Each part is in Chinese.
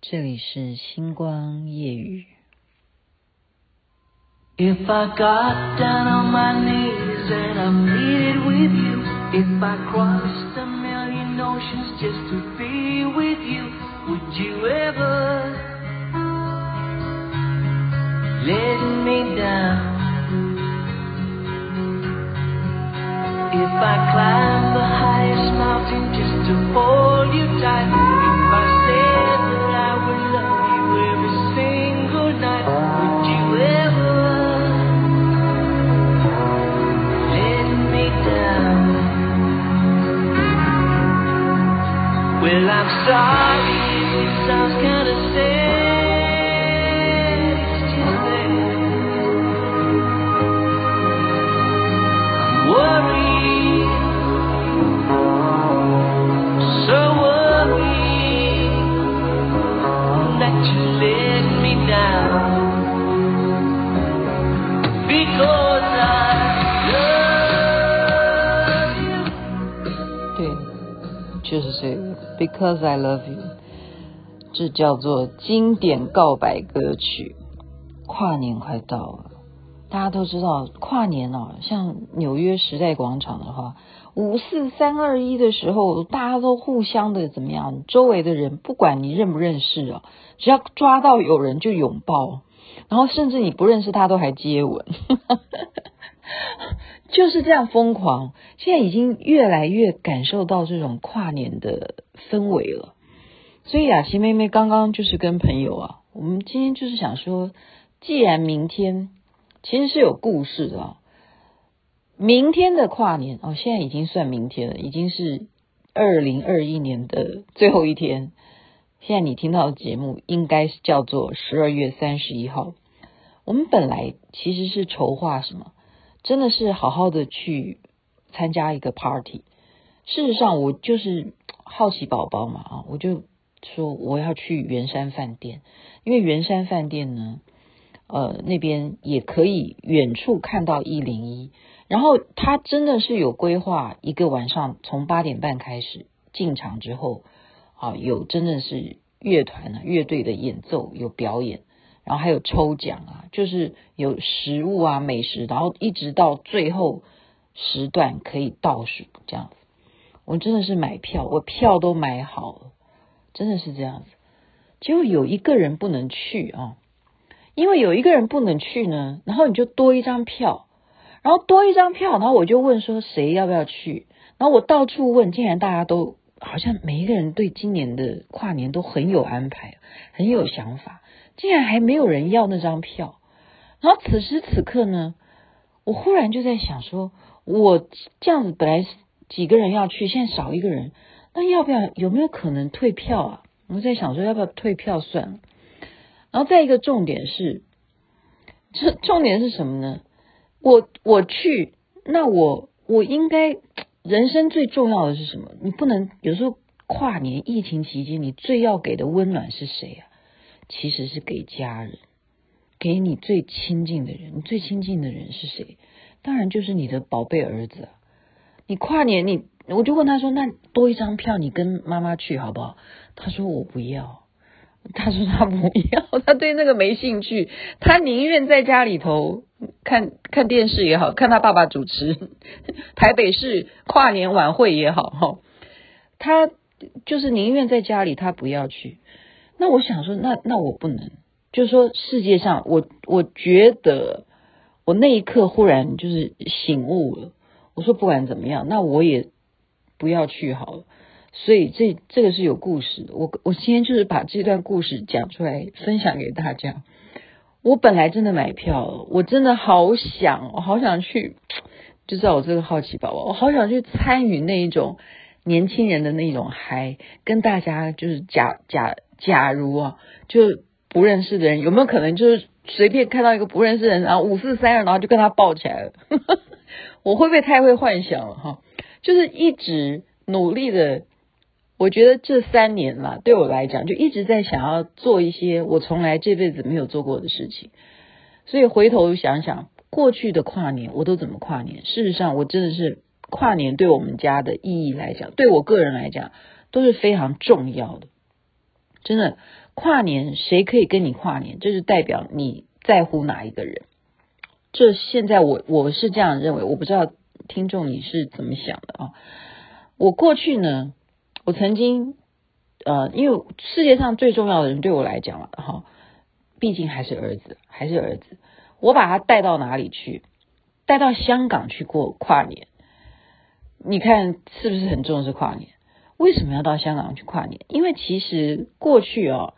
这里是星光夜语。If I got down on my knees and I pleaded with you, if I crossed a million oceans just to be with you, would you ever let me down? If I climbed Because I love you，这叫做经典告白歌曲。跨年快到了，大家都知道跨年哦，像纽约时代广场的话，五四三二一的时候，大家都互相的怎么样？周围的人不管你认不认识哦，只要抓到有人就拥抱，然后甚至你不认识他都还接吻。就是这样疯狂，现在已经越来越感受到这种跨年的氛围了。所以雅琪妹妹刚刚就是跟朋友啊，我们今天就是想说，既然明天其实是有故事的啊，明天的跨年哦，现在已经算明天了，已经是二零二一年的最后一天。现在你听到的节目应该是叫做十二月三十一号。我们本来其实是筹划什么？真的是好好的去参加一个 party。事实上，我就是好奇宝宝嘛啊，我就说我要去圆山饭店，因为圆山饭店呢，呃，那边也可以远处看到一零一。然后他真的是有规划一个晚上，从八点半开始进场之后啊，有真的是乐团啊乐队的演奏有表演。然后还有抽奖啊，就是有食物啊、美食，然后一直到最后时段可以倒数这样子。我真的是买票，我票都买好了，真的是这样子。结果有一个人不能去啊，因为有一个人不能去呢，然后你就多一张票，然后多一张票，然后我就问说谁要不要去，然后我到处问，竟然大家都好像每一个人对今年的跨年都很有安排，很有想法。竟然还没有人要那张票，然后此时此刻呢，我忽然就在想说，我这样子本来几个人要去，现在少一个人，那要不要有没有可能退票啊？我在想说要不要退票算了。然后再一个重点是，这重点是什么呢？我我去，那我我应该人生最重要的是什么？你不能有时候跨年疫情期间，你最要给的温暖是谁啊？其实是给家人，给你最亲近的人。你最亲近的人是谁？当然就是你的宝贝儿子。你跨年，你我就问他说：“那多一张票，你跟妈妈去好不好？”他说：“我不要。”他说：“他不要，他对那个没兴趣，他宁愿在家里头看看电视也好，看他爸爸主持台北市跨年晚会也好，哈，他就是宁愿在家里，他不要去。”那我想说，那那我不能，就是说世界上，我我觉得我那一刻忽然就是醒悟了。我说不管怎么样，那我也不要去好了。所以这这个是有故事的。我我今天就是把这段故事讲出来，分享给大家。我本来真的买票了，我真的好想，我好想去，就知道我这个好奇宝宝，我好想去参与那一种年轻人的那种嗨，跟大家就是假假。假如啊，就不认识的人有没有可能就是随便看到一个不认识的人，然后五四三二，然后就跟他抱起来了？我会不会太会幻想了哈？就是一直努力的，我觉得这三年啦，对我来讲就一直在想要做一些我从来这辈子没有做过的事情。所以回头想想过去的跨年，我都怎么跨年？事实上，我真的是跨年对我们家的意义来讲，对我个人来讲都是非常重要的。真的，跨年谁可以跟你跨年，这是代表你在乎哪一个人。这现在我我是这样认为，我不知道听众你是怎么想的啊？我过去呢，我曾经呃，因为世界上最重要的人对我来讲了哈，毕竟还是儿子，还是儿子，我把他带到哪里去？带到香港去过跨年，你看是不是很重视跨年？为什么要到香港去跨年？因为其实过去哦，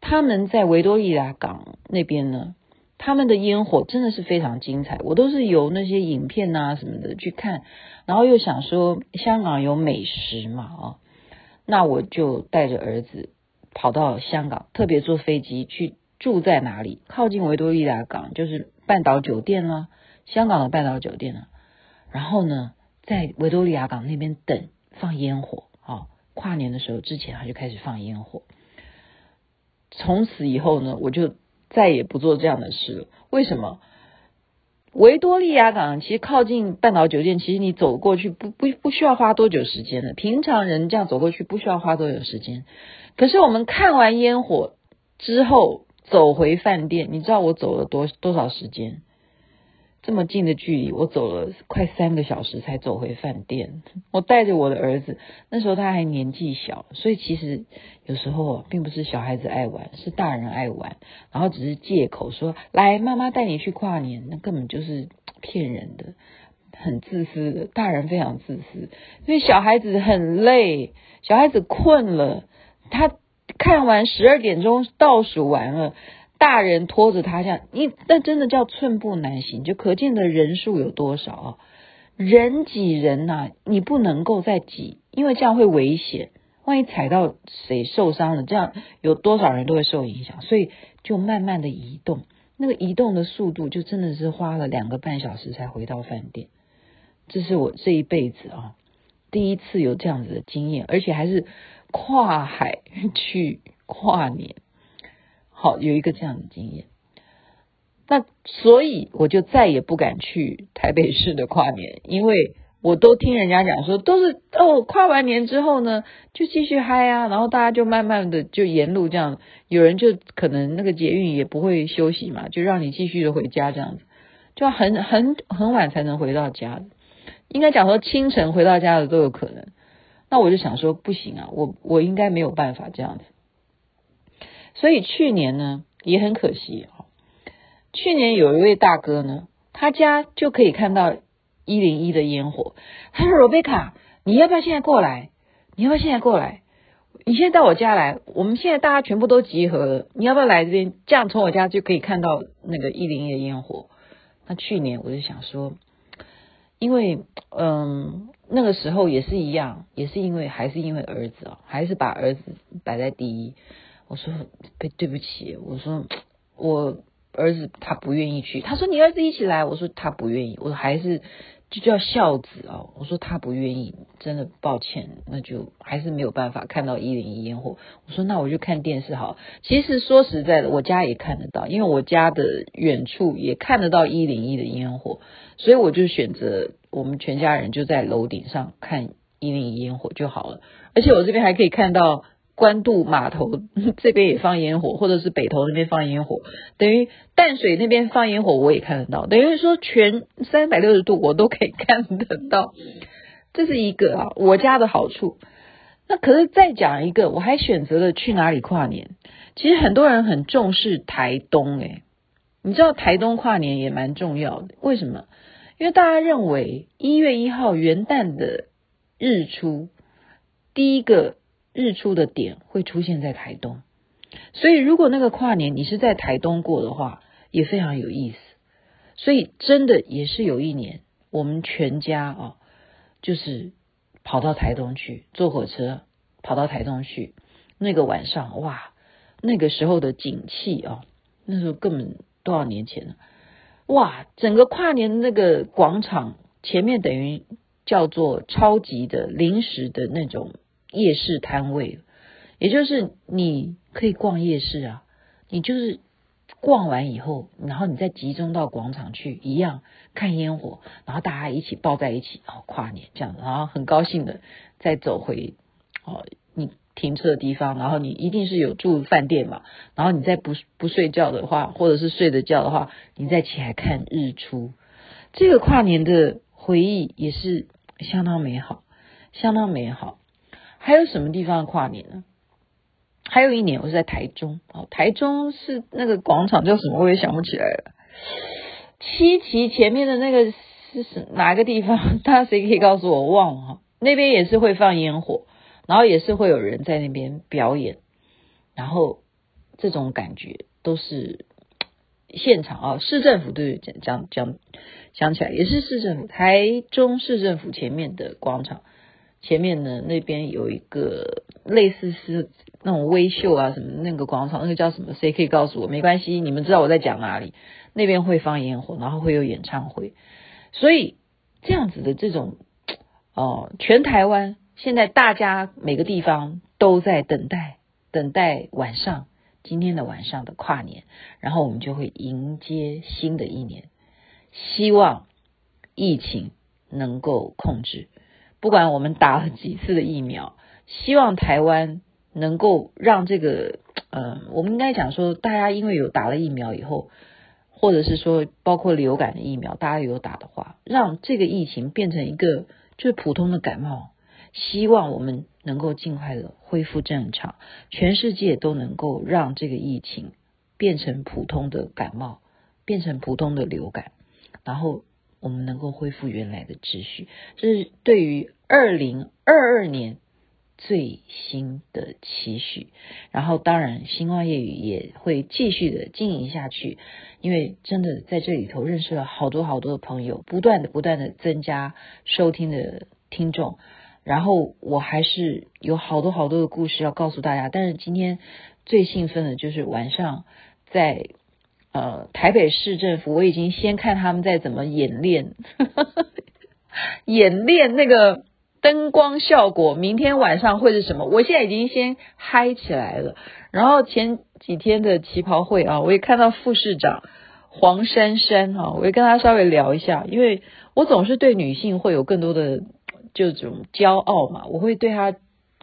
他们在维多利亚港那边呢。他们的烟火真的是非常精彩，我都是由那些影片啊什么的去看，然后又想说香港有美食嘛啊，那我就带着儿子跑到香港，特别坐飞机去住在哪里？靠近维多利亚港，就是半岛酒店啦，香港的半岛酒店啊。然后呢，在维多利亚港那边等放烟火，跨年的时候之前他就开始放烟火。从此以后呢，我就。再也不做这样的事了。为什么？维多利亚港其实靠近半岛酒店，其实你走过去不不不需要花多久时间的。平常人这样走过去不需要花多久时间。可是我们看完烟火之后走回饭店，你知道我走了多多少时间？这么近的距离，我走了快三个小时才走回饭店。我带着我的儿子，那时候他还年纪小，所以其实有时候并不是小孩子爱玩，是大人爱玩，然后只是借口说来妈妈带你去跨年，那根本就是骗人的，很自私的，大人非常自私，所以小孩子很累，小孩子困了，他看完十二点钟倒数完了。大人拖着他这样，你那真的叫寸步难行，就可见的人数有多少啊？人挤人呐、你不能够再挤，因为这样会危险，万一踩到谁受伤了，这样有多少人都会受影响，所以就慢慢的移动，那个移动的速度就真的是花了两个半小时才回到饭店。这是我这一辈子啊第一次有这样子的经验，而且还是跨海去跨年。好，有一个这样的经验，那所以我就再也不敢去台北市的跨年，因为我都听人家讲说，都是哦，跨完年之后呢，就继续嗨啊，然后大家就慢慢的就沿路这样，有人就可能那个捷运也不会休息嘛，就让你继续的回家这样子，就很很很晚才能回到家，应该讲说清晨回到家的都有可能，那我就想说不行啊，我我应该没有办法这样子。所以去年呢也很可惜啊，去年有一位大哥呢，他家就可以看到一零一的烟火。他说：“罗贝卡，你要不要现在过来？你要不要现在过来？你现在到我家来，我们现在大家全部都集合了，你要不要来这边？这样从我家就可以看到那个一零一的烟火。”那去年我就想说，因为嗯那个时候也是一样，也是因为还是因为儿子哦，还是把儿子摆在第一。我说对对不起，我说我儿子他不愿意去。他说你儿子一起来，我说他不愿意。我还是就叫孝子啊。我说他不愿意，真的抱歉，那就还是没有办法看到一零一烟火。我说那我就看电视好。其实说实在的，我家也看得到，因为我家的远处也看得到一零一的烟火，所以我就选择我们全家人就在楼顶上看一零一烟火就好了。而且我这边还可以看到。关渡码头 这边也放烟火，或者是北投那边放烟火，等于淡水那边放烟火我也看得到，等于说全三百六十度我都可以看得到，这是一个啊，我家的好处。那可是再讲一个，我还选择了去哪里跨年。其实很多人很重视台东，诶，你知道台东跨年也蛮重要的，为什么？因为大家认为一月一号元旦的日出，第一个。日出的点会出现在台东，所以如果那个跨年你是在台东过的话，也非常有意思。所以真的也是有一年，我们全家啊，就是跑到台东去，坐火车跑到台东去。那个晚上哇，那个时候的景气啊，那时候根本多少年前了，哇，整个跨年那个广场前面等于叫做超级的临时的那种。夜市摊位，也就是你可以逛夜市啊，你就是逛完以后，然后你再集中到广场去，一样看烟火，然后大家一起抱在一起，然后跨年这样，然后很高兴的再走回哦，你停车的地方，然后你一定是有住饭店嘛，然后你再不不睡觉的话，或者是睡着觉的话，你再起来看日出，这个跨年的回忆也是相当美好，相当美好。还有什么地方跨年呢？还有一年我是在台中，哦，台中是那个广场叫什么，我也想不起来了。七旗前面的那个是是哪个地方？大家谁可以告诉我？我忘了哈。那边也是会放烟火，然后也是会有人在那边表演，然后这种感觉都是现场啊。市政府对讲讲讲讲起来也是市政府，台中市政府前面的广场前面呢，那边有一个类似是那种微秀啊什么那个广场，那个叫什么？谁可以告诉我？没关系，你们知道我在讲哪里。那边会放烟火，然后会有演唱会，所以这样子的这种。哦，全台湾现在大家每个地方都在等待，等待晚上今天的晚上的跨年，然后我们就会迎接新的一年。希望疫情能够控制，不管我们打了几次的疫苗，希望台湾能够让这个，呃，我们应该讲说，大家因为有打了疫苗以后，或者是说包括流感的疫苗，大家有打的话，让这个疫情变成一个。就是普通的感冒，希望我们能够尽快的恢复正常，全世界都能够让这个疫情变成普通的感冒，变成普通的流感，然后我们能够恢复原来的秩序。这是对于二零二二年最新的期许。然后，当然，星光夜语也会继续的经营下去。因为真的在这里头认识了好多好多的朋友，不断的不断的增加收听的听众，然后我还是有好多好多的故事要告诉大家。但是今天最兴奋的就是晚上在呃台北市政府，我已经先看他们在怎么演练，演练那个灯光效果，明天晚上会是什么？我现在已经先嗨起来了。然后前几天的旗袍会啊，我也看到副市长。黄珊珊哈，我会跟她稍微聊一下，因为我总是对女性会有更多的这种骄傲嘛，我会对她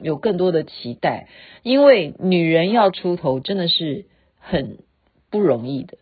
有更多的期待，因为女人要出头真的是很不容易的。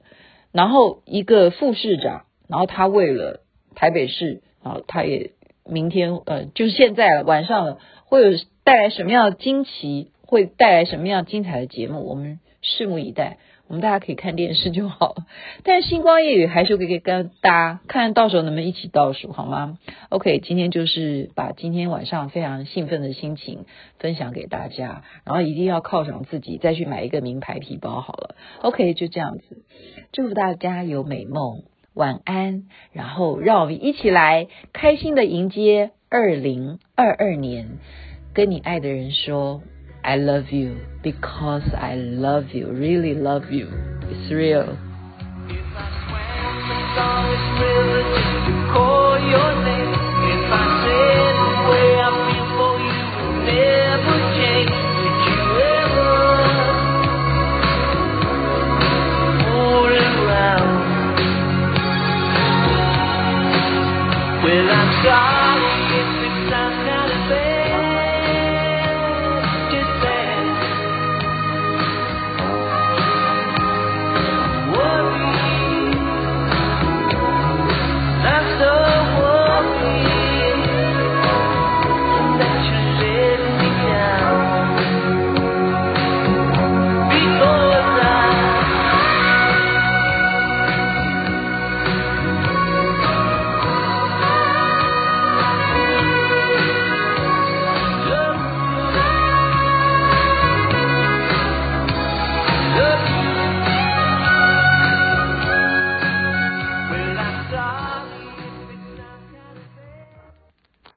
然后一个副市长，然后他为了台北市啊，他也明天呃，就是现在晚上了会有带来什么样的惊奇，会带来什么样精彩的节目，我们拭目以待。我们大家可以看电视就好了，但星光夜雨还是可以跟大家看到时候能不能一起倒数好吗？OK，今天就是把今天晚上非常兴奋的心情分享给大家，然后一定要犒赏自己，再去买一个名牌皮包好了。OK，就这样子，祝福大家有美梦，晚安。然后让我们一起来开心的迎接二零二二年，跟你爱的人说。I love you because I love you, really love you. It's real.